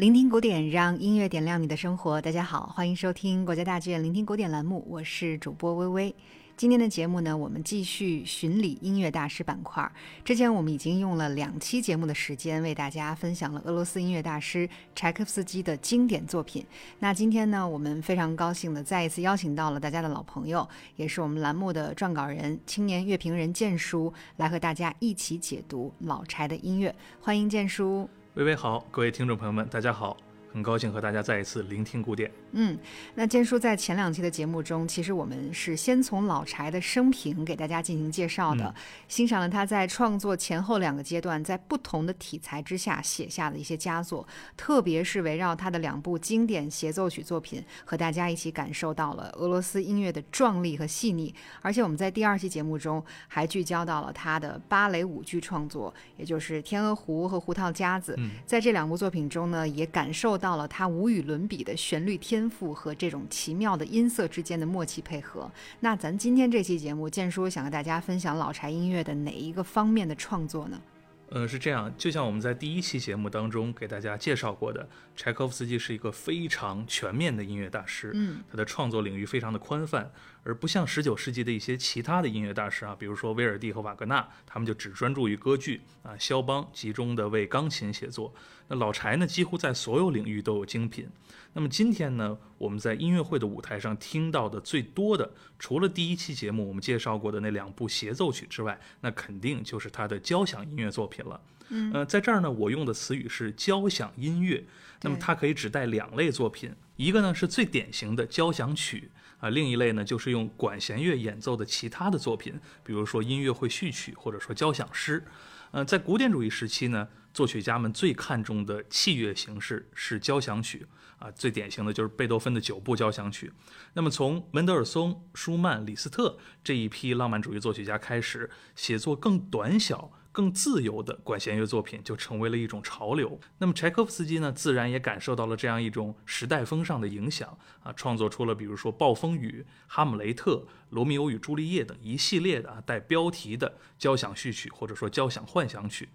聆听古典，让音乐点亮你的生活。大家好，欢迎收听国家大剧院聆听古典栏目，我是主播微微。今天的节目呢，我们继续巡礼音乐大师板块。之前我们已经用了两期节目的时间，为大家分享了俄罗斯音乐大师柴可夫斯基的经典作品。那今天呢，我们非常高兴的再一次邀请到了大家的老朋友，也是我们栏目的撰稿人、青年乐评人建叔，来和大家一起解读老柴的音乐。欢迎建叔。微微好，各位听众朋友们，大家好。很高兴和大家再一次聆听古典。嗯，那坚叔在前两期的节目中，其实我们是先从老柴的生平给大家进行介绍的，欣赏了他在创作前后两个阶段，在不同的题材之下写下的一些佳作，特别是围绕他的两部经典协奏曲作品，和大家一起感受到了俄罗斯音乐的壮丽和细腻。而且我们在第二期节目中还聚焦到了他的芭蕾舞剧创作，也就是《天鹅湖》和《胡桃夹子》。在这两部作品中呢，也感受。到了他无与伦比的旋律天赋和这种奇妙的音色之间的默契配合。那咱今天这期节目，建叔想和大家分享老柴音乐的哪一个方面的创作呢？嗯，是这样，就像我们在第一期节目当中给大家介绍过的，柴可夫斯基是一个非常全面的音乐大师。嗯，他的创作领域非常的宽泛。而不像十九世纪的一些其他的音乐大师啊，比如说威尔第和瓦格纳，他们就只专注于歌剧啊，肖邦集中的为钢琴写作。那老柴呢，几乎在所有领域都有精品。那么今天呢，我们在音乐会的舞台上听到的最多的，除了第一期节目我们介绍过的那两部协奏曲之外，那肯定就是他的交响音乐作品了。嗯，呃，在这儿呢，我用的词语是交响音乐。那么它可以指代两类作品，一个呢是最典型的交响曲。啊，另一类呢，就是用管弦乐演奏的其他的作品，比如说音乐会序曲，或者说交响诗。呃，在古典主义时期呢，作曲家们最看重的器乐形式是交响曲。啊，最典型的就是贝多芬的九部交响曲。那么从门德尔松、舒曼、李斯特这一批浪漫主义作曲家开始，写作更短小。更自由的管弦乐作品就成为了一种潮流。那么柴可夫斯基呢，自然也感受到了这样一种时代风尚的影响啊，创作出了比如说《暴风雨》《哈姆雷特》《罗密欧与朱丽叶》等一系列的啊带标题的交响序曲或者说交响幻想曲。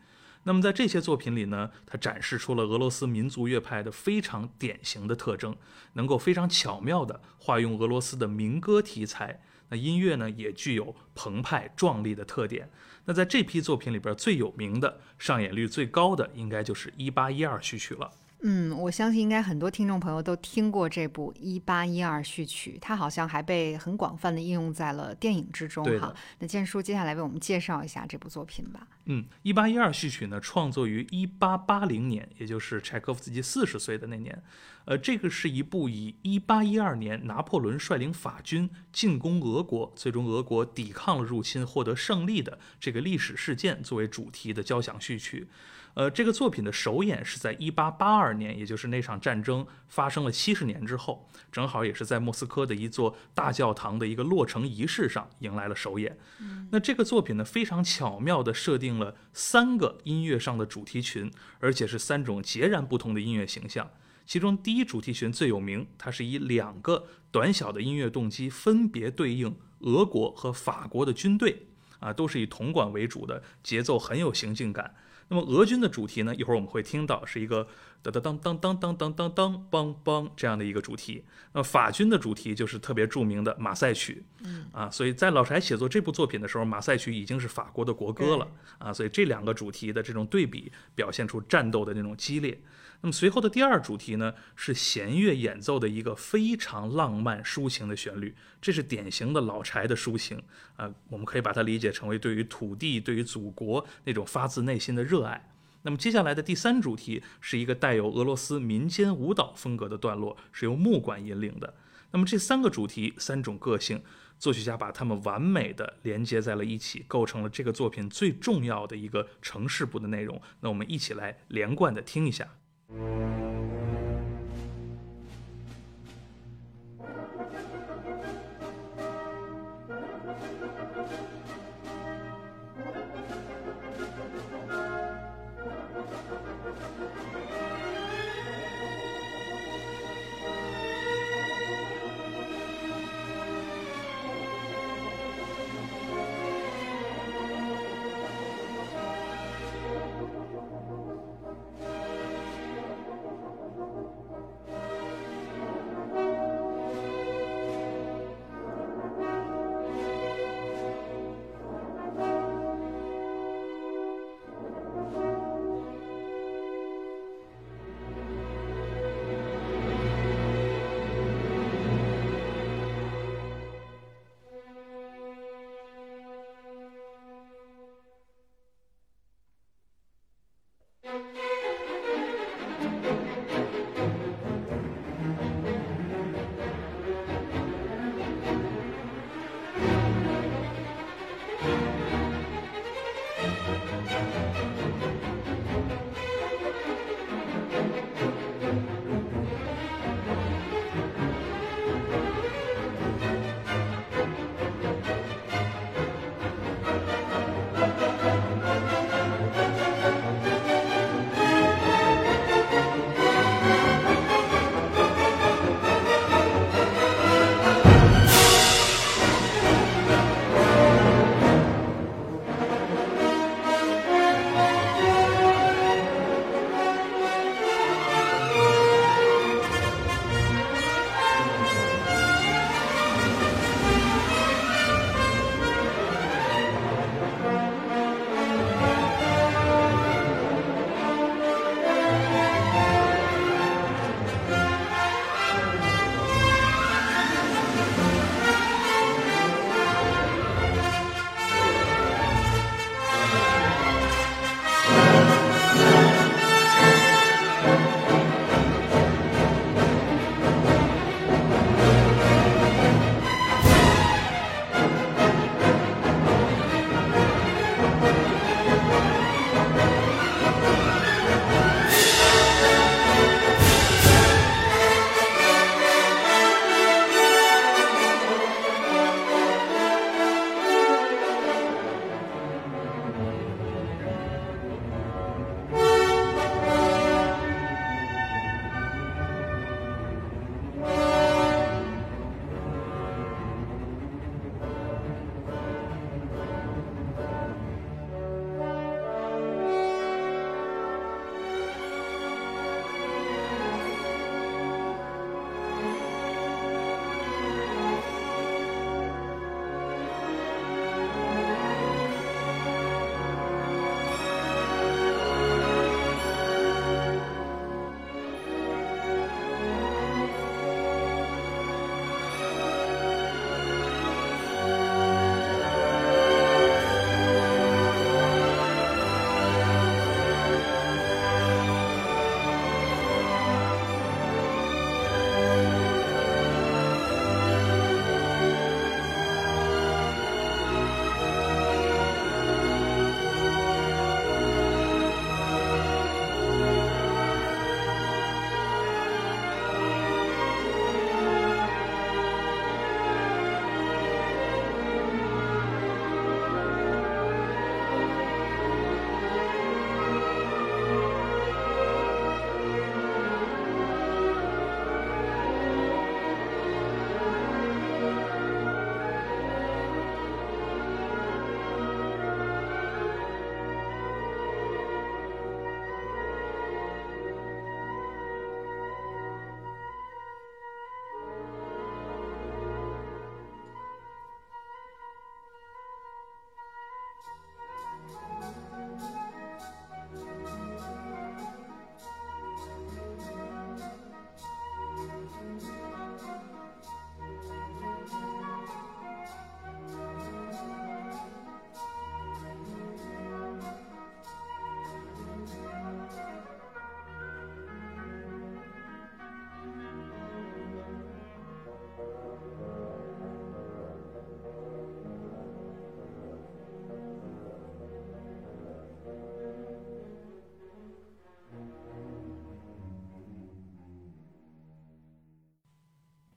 那么在这些作品里呢，他展示出了俄罗斯民族乐派的非常典型的特征，能够非常巧妙地化用俄罗斯的民歌题材。那音乐呢，也具有澎湃壮丽的特点。那在这批作品里边，最有名的、上演率最高的，应该就是一八一二序曲了。嗯，我相信应该很多听众朋友都听过这部《一八一二序曲》，它好像还被很广泛的应用在了电影之中。哈，那建叔接下来为我们介绍一下这部作品吧。嗯，《一八一二序曲》呢，创作于一八八零年，也就是柴可夫斯基四十岁的那年。呃，这个是一部以一八一二年拿破仑率领法军进攻俄国，最终俄国抵抗了入侵，获得胜利的这个历史事件作为主题的交响序曲。呃，这个作品的首演是在一八八二年，也就是那场战争发生了七十年之后，正好也是在莫斯科的一座大教堂的一个落成仪式上迎来了首演。那这个作品呢，非常巧妙地设定了三个音乐上的主题群，而且是三种截然不同的音乐形象。其中第一主题群最有名，它是以两个短小的音乐动机分别对应俄国和法国的军队，啊，都是以铜管为主的，节奏很有行进感。那么俄军的主题呢？一会儿我们会听到是一个当当当当当当当当梆梆这样的一个主题。那么法军的主题就是特别著名的马赛曲，嗯啊，所以在老柴写作这部作品的时候，马赛曲已经是法国的国歌了啊。所以这两个主题的这种对比，表现出战斗的那种激烈。那么随后的第二主题呢，是弦乐演奏的一个非常浪漫抒情的旋律，这是典型的老柴的抒情啊，我们可以把它理解成为对于土地、对于祖国那种发自内心的热爱。那么接下来的第三主题是一个带有俄罗斯民间舞蹈风格的段落，是由木管引领的。那么这三个主题、三种个性，作曲家把它们完美的连接在了一起，构成了这个作品最重要的一个城市部的内容。那我们一起来连贯的听一下。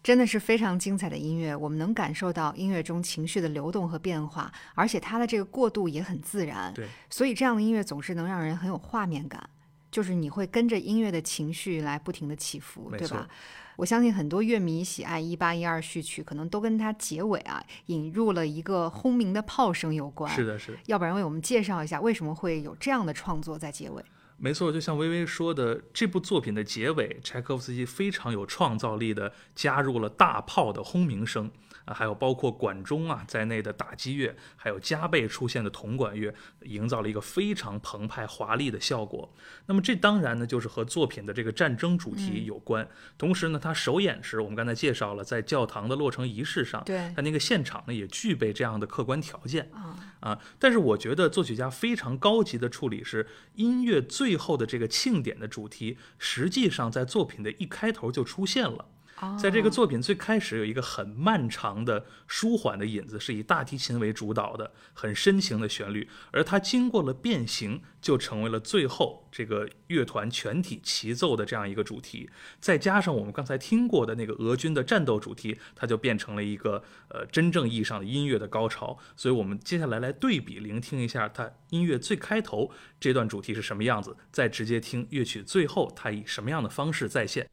真的是非常精彩的音乐，我们能感受到音乐中情绪的流动和变化，而且它的这个过渡也很自然。对，所以这样的音乐总是能让人很有画面感，就是你会跟着音乐的情绪来不停的起伏，对吧？我相信很多乐迷喜爱一八一二序曲，可能都跟它结尾啊引入了一个轰鸣的炮声有关。是的，是的。要不然为我们介绍一下为什么会有这样的创作在结尾？没错，就像微微说的，这部作品的结尾，柴可夫斯基非常有创造力的加入了大炮的轰鸣声啊。还有包括管钟啊在内的打击乐，还有加倍出现的铜管乐，营造了一个非常澎湃华丽的效果。那么这当然呢，就是和作品的这个战争主题有关。同时呢，他首演时，我们刚才介绍了，在教堂的落成仪式上，对，他那个现场呢也具备这样的客观条件啊啊。但是我觉得作曲家非常高级的处理是，音乐最最后的这个庆典的主题，实际上在作品的一开头就出现了。在这个作品最开始有一个很漫长的舒缓的引子，是以大提琴为主导的，很深情的旋律，而它经过了变形，就成为了最后这个乐团全体齐奏的这样一个主题。再加上我们刚才听过的那个俄军的战斗主题，它就变成了一个呃真正意义上的音乐的高潮。所以我们接下来来对比聆听一下它音乐最开头这段主题是什么样子，再直接听乐曲最后它以什么样的方式再现。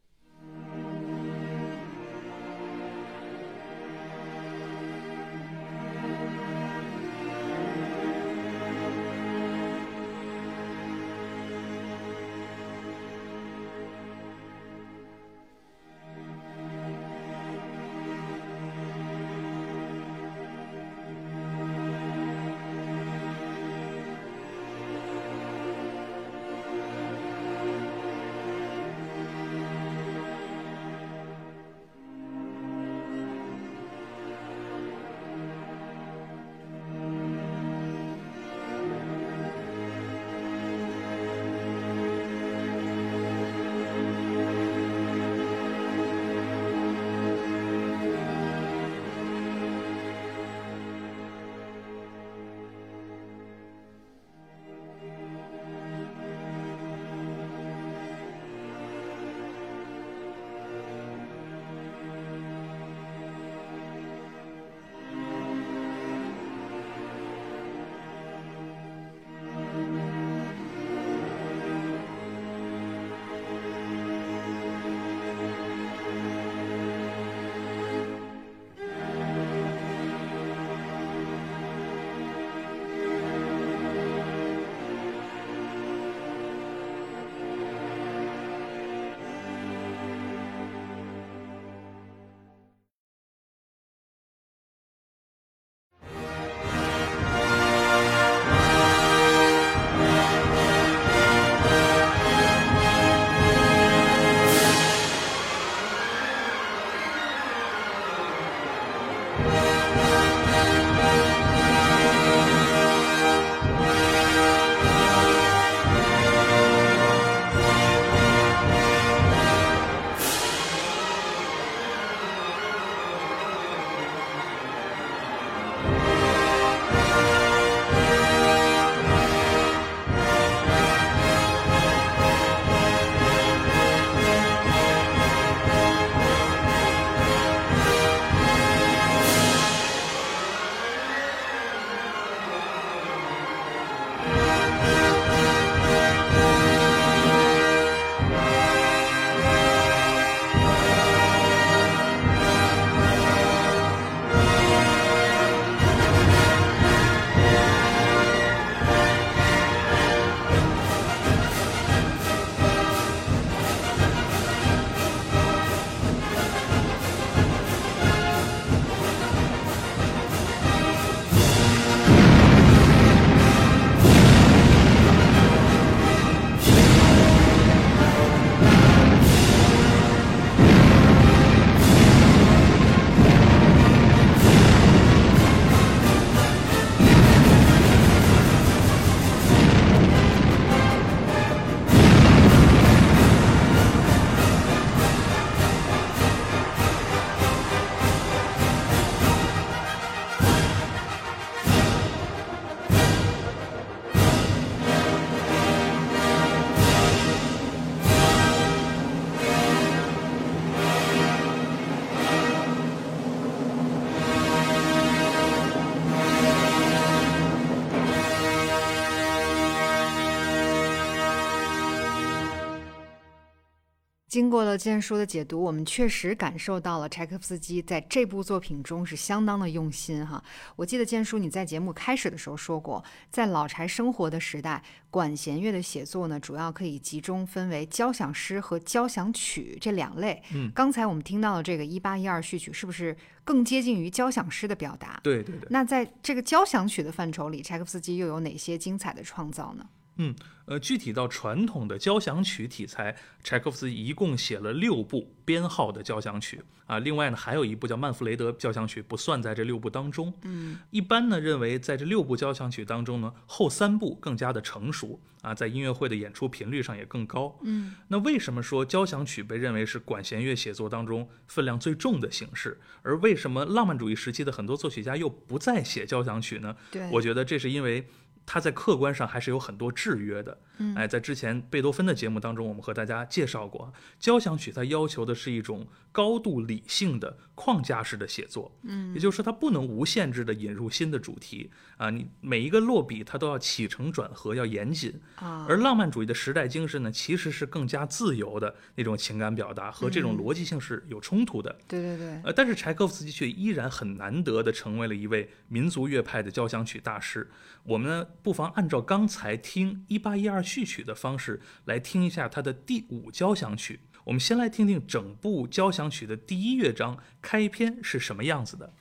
经过了建叔的解读，我们确实感受到了柴可夫斯基在这部作品中是相当的用心哈。我记得建叔你在节目开始的时候说过，在老柴生活的时代，管弦乐的写作呢，主要可以集中分为交响诗和交响曲这两类。嗯，刚才我们听到的这个一八一二序曲，是不是更接近于交响诗的表达？对对对。那在这个交响曲的范畴里，柴可夫斯基又有哪些精彩的创造呢？嗯，呃，具体到传统的交响曲题材，柴可夫斯基一共写了六部编号的交响曲啊。另外呢，还有一部叫《曼弗雷德交响曲》，不算在这六部当中。嗯，一般呢认为，在这六部交响曲当中呢，后三部更加的成熟啊，在音乐会的演出频率上也更高。嗯，那为什么说交响曲被认为是管弦乐写作当中分量最重的形式？而为什么浪漫主义时期的很多作曲家又不再写交响曲呢？对，我觉得这是因为。它在客观上还是有很多制约的，哎，在之前贝多芬的节目当中，我们和大家介绍过，交响曲它要求的是一种高度理性的框架式的写作，嗯，也就是说它不能无限制的引入新的主题啊，你每一个落笔它都要起承转合要严谨啊，而浪漫主义的时代精神呢，其实是更加自由的那种情感表达和这种逻辑性是有冲突的，对对对，呃，但是柴可夫斯基却依然很难得的成为了一位民族乐派的交响曲大师，我们呢？不妨按照刚才听一八一二序曲的方式来听一下它的第五交响曲。我们先来听听整部交响曲的第一乐章开篇是什么样子的。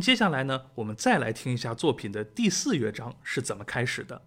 接下来呢，我们再来听一下作品的第四乐章是怎么开始的。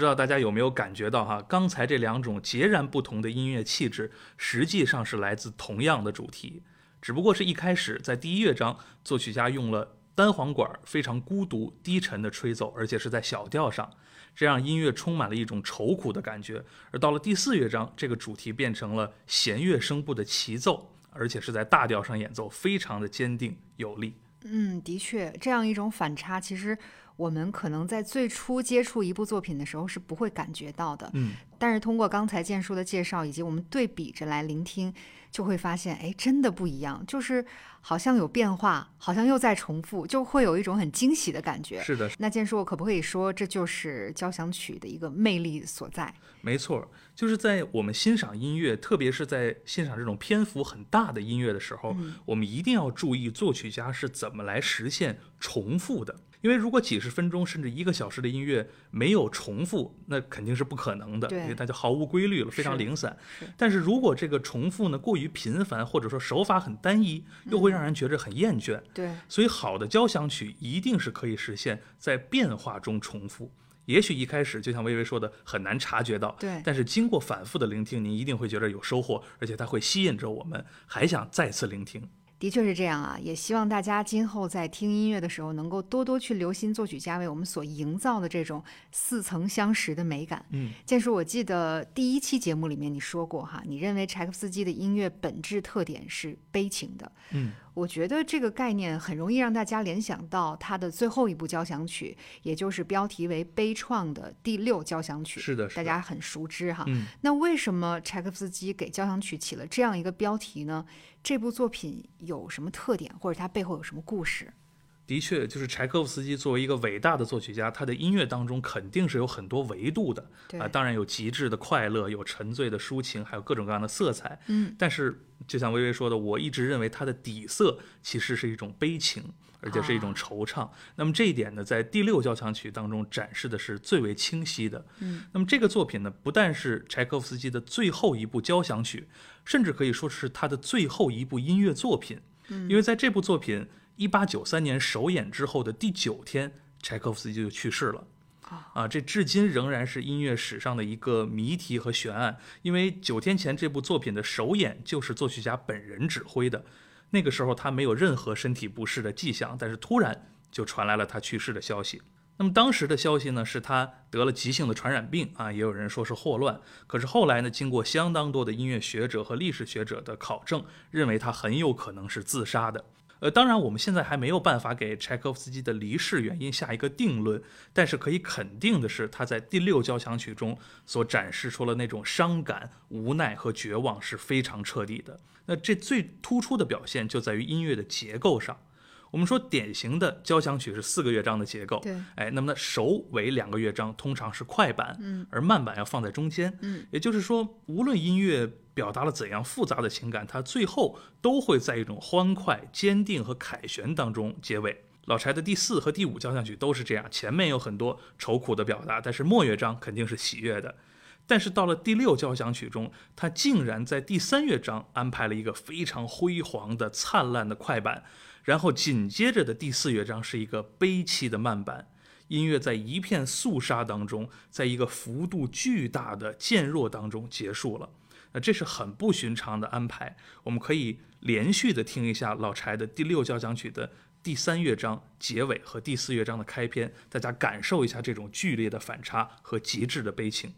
不知道大家有没有感觉到哈？刚才这两种截然不同的音乐气质，实际上是来自同样的主题，只不过是一开始在第一乐章，作曲家用了单簧管非常孤独低沉的吹奏，而且是在小调上，这让音乐充满了一种愁苦的感觉。而到了第四乐章，这个主题变成了弦乐声部的齐奏，而且是在大调上演奏，非常的坚定有力。嗯，的确，这样一种反差，其实。我们可能在最初接触一部作品的时候是不会感觉到的，嗯，但是通过刚才建叔的介绍以及我们对比着来聆听，就会发现，哎，真的不一样，就是好像有变化，好像又在重复，就会有一种很惊喜的感觉。是的，那建叔，我可不可以说这就是交响曲的一个魅力所在？没错，就是在我们欣赏音乐，特别是在欣赏这种篇幅很大的音乐的时候，我们一定要注意作曲家是怎么来实现重复的。因为如果几十分钟甚至一个小时的音乐没有重复，那肯定是不可能的，因为它就毫无规律了，非常零散。但是如果这个重复呢过于频繁，或者说手法很单一，又会让人觉着很厌倦。对，所以好的交响曲一定是可以实现在变化中重复。也许一开始就像微微说的很难察觉到，对，但是经过反复的聆听，您一定会觉得有收获，而且它会吸引着我们，还想再次聆听。的确是这样啊，也希望大家今后在听音乐的时候，能够多多去留心作曲家为我们所营造的这种似曾相识的美感。嗯，建叔，我记得第一期节目里面你说过哈，你认为柴可夫斯基的音乐本质特点是悲情的。嗯。我觉得这个概念很容易让大家联想到他的最后一部交响曲，也就是标题为《悲怆》的第六交响曲。是的，大家很熟知哈。嗯。那为什么柴可夫斯基给交响曲起了这样一个标题呢？这部作品有什么特点，或者它背后有什么故事？的确，就是柴可夫斯基作为一个伟大的作曲家，他的音乐当中肯定是有很多维度的啊。当然有极致的快乐，有沉醉的抒情，还有各种各样的色彩。嗯。但是，就像微微说的，我一直认为他的底色其实是一种悲情，而且是一种惆怅。那么这一点呢，在第六交响曲当中展示的是最为清晰的。嗯。那么这个作品呢，不但是柴可夫斯基的最后一部交响曲，甚至可以说是他的最后一部音乐作品。嗯。因为在这部作品。一八九三年首演之后的第九天，柴可夫斯基就去世了。啊，这至今仍然是音乐史上的一个谜题和悬案。因为九天前这部作品的首演就是作曲家本人指挥的，那个时候他没有任何身体不适的迹象，但是突然就传来了他去世的消息。那么当时的消息呢，是他得了急性的传染病啊，也有人说是霍乱。可是后来呢，经过相当多的音乐学者和历史学者的考证，认为他很有可能是自杀的。呃，当然，我们现在还没有办法给柴可夫斯基的离世原因下一个定论，但是可以肯定的是，他在第六交响曲中所展示出了那种伤感、无奈和绝望是非常彻底的。那这最突出的表现就在于音乐的结构上。我们说典型的交响曲是四个乐章的结构，对，哎，那么呢首尾两个乐章通常是快板，嗯，而慢板要放在中间，嗯，也就是说，无论音乐表达了怎样复杂的情感，它最后都会在一种欢快、坚定和凯旋当中结尾。老柴的第四和第五交响曲都是这样，前面有很多愁苦的表达，但是末乐章肯定是喜悦的。但是到了第六交响曲中，他竟然在第三乐章安排了一个非常辉煌的、灿烂的快板。然后紧接着的第四乐章是一个悲凄的慢板，音乐在一片肃杀当中，在一个幅度巨大的渐弱当中结束了。那这是很不寻常的安排。我们可以连续的听一下老柴的第六交响曲的第三乐章结尾和第四乐章的开篇，大家感受一下这种剧烈的反差和极致的悲情。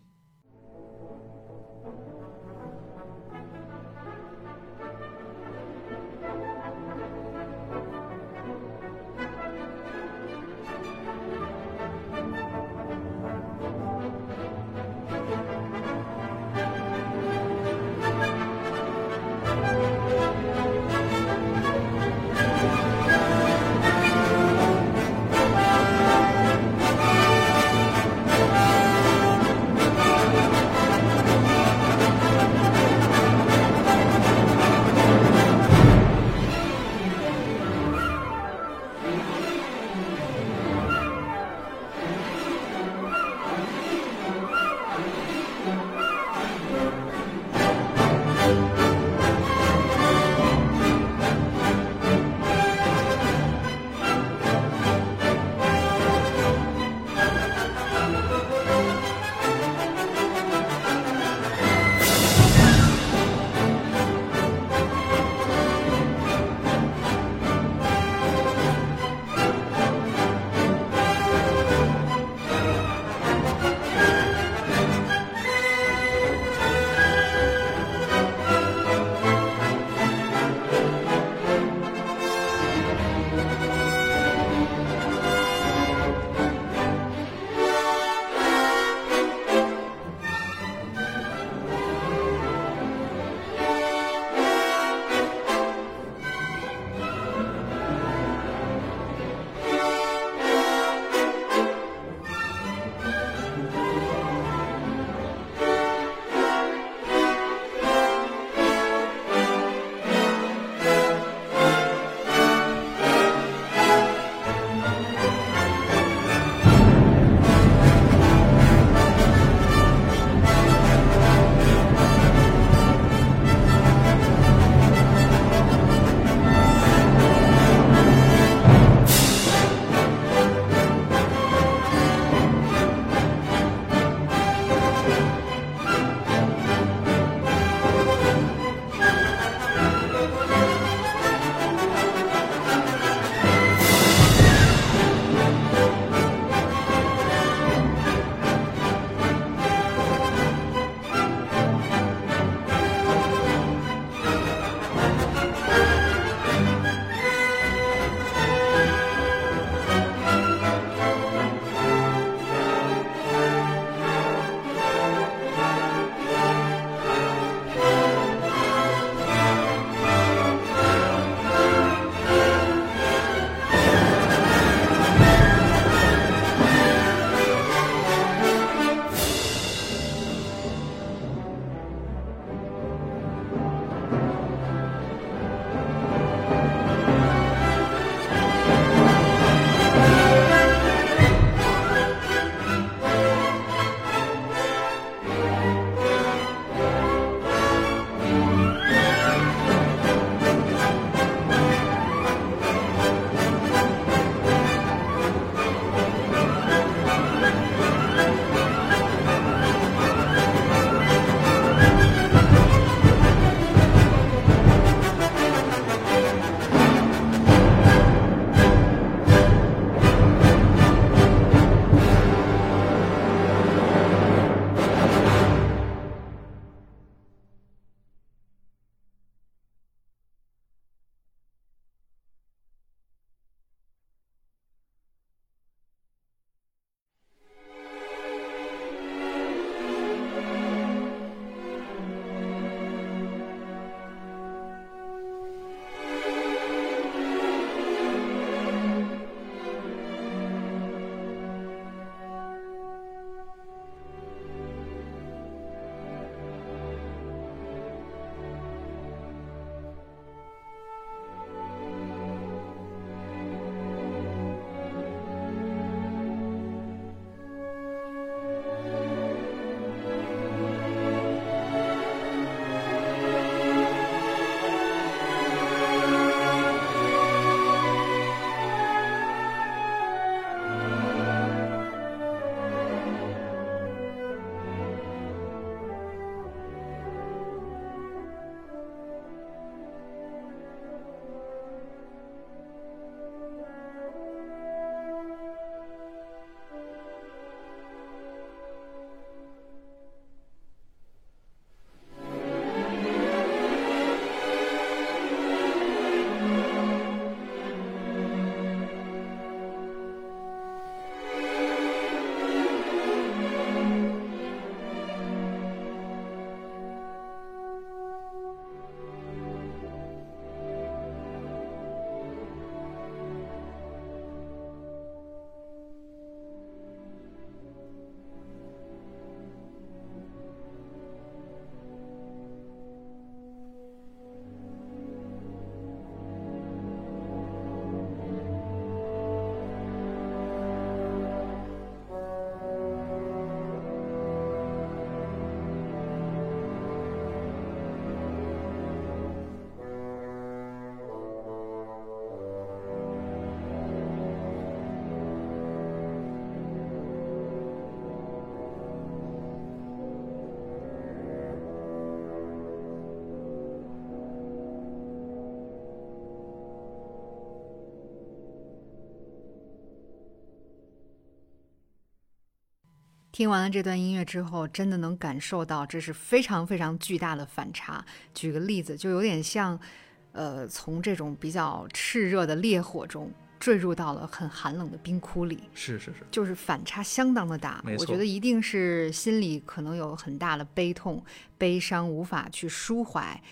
听完了这段音乐之后，真的能感受到这是非常非常巨大的反差。举个例子，就有点像，呃，从这种比较炽热的烈火中坠入到了很寒冷的冰窟里。是是是，就是反差相当的大。我觉得一定是心里可能有很大的悲痛、悲伤，无法去抒怀。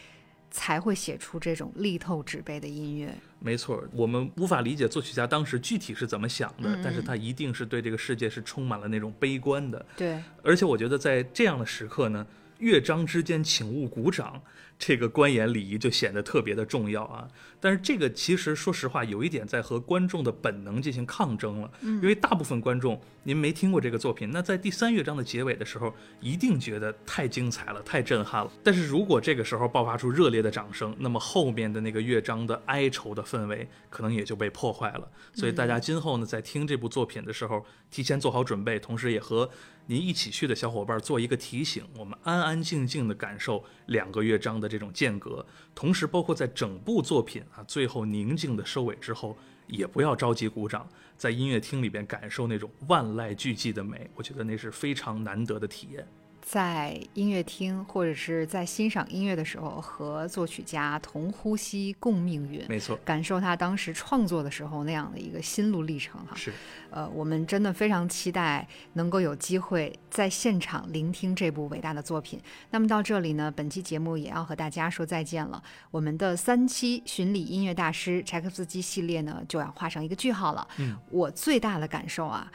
才会写出这种力透纸背的音乐。没错，我们无法理解作曲家当时具体是怎么想的，但是他一定是对这个世界是充满了那种悲观的。对，而且我觉得在这样的时刻呢，乐章之间请勿鼓掌。这个观演礼仪就显得特别的重要啊！但是这个其实说实话，有一点在和观众的本能进行抗争了。嗯，因为大部分观众您没听过这个作品，那在第三乐章的结尾的时候，一定觉得太精彩了，太震撼了。但是如果这个时候爆发出热烈的掌声，那么后面的那个乐章的哀愁的氛围可能也就被破坏了。所以大家今后呢，在听这部作品的时候，提前做好准备，同时也和您一起去的小伙伴做一个提醒：我们安安静静的感受两个乐章的。这种间隔，同时包括在整部作品啊最后宁静的收尾之后，也不要着急鼓掌，在音乐厅里边感受那种万籁俱寂的美，我觉得那是非常难得的体验。在音乐厅或者是在欣赏音乐的时候，和作曲家同呼吸共命运，没错，感受他当时创作的时候那样的一个心路历程哈。是，呃，我们真的非常期待能够有机会在现场聆听这部伟大的作品。那么到这里呢，本期节目也要和大家说再见了。我们的三期巡礼音乐大师柴可夫斯基系列呢，就要画上一个句号了。嗯，我最大的感受啊。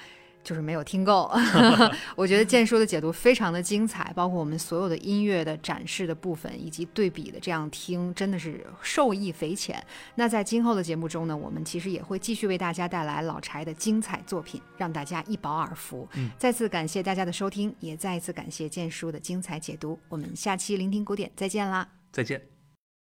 就是没有听够，我觉得建叔的解读非常的精彩，包括我们所有的音乐的展示的部分以及对比的这样听，真的是受益匪浅。那在今后的节目中呢，我们其实也会继续为大家带来老柴的精彩作品，让大家一饱耳福。嗯，再次感谢大家的收听，也再一次感谢建叔的精彩解读。我们下期聆听古典再见啦！再见。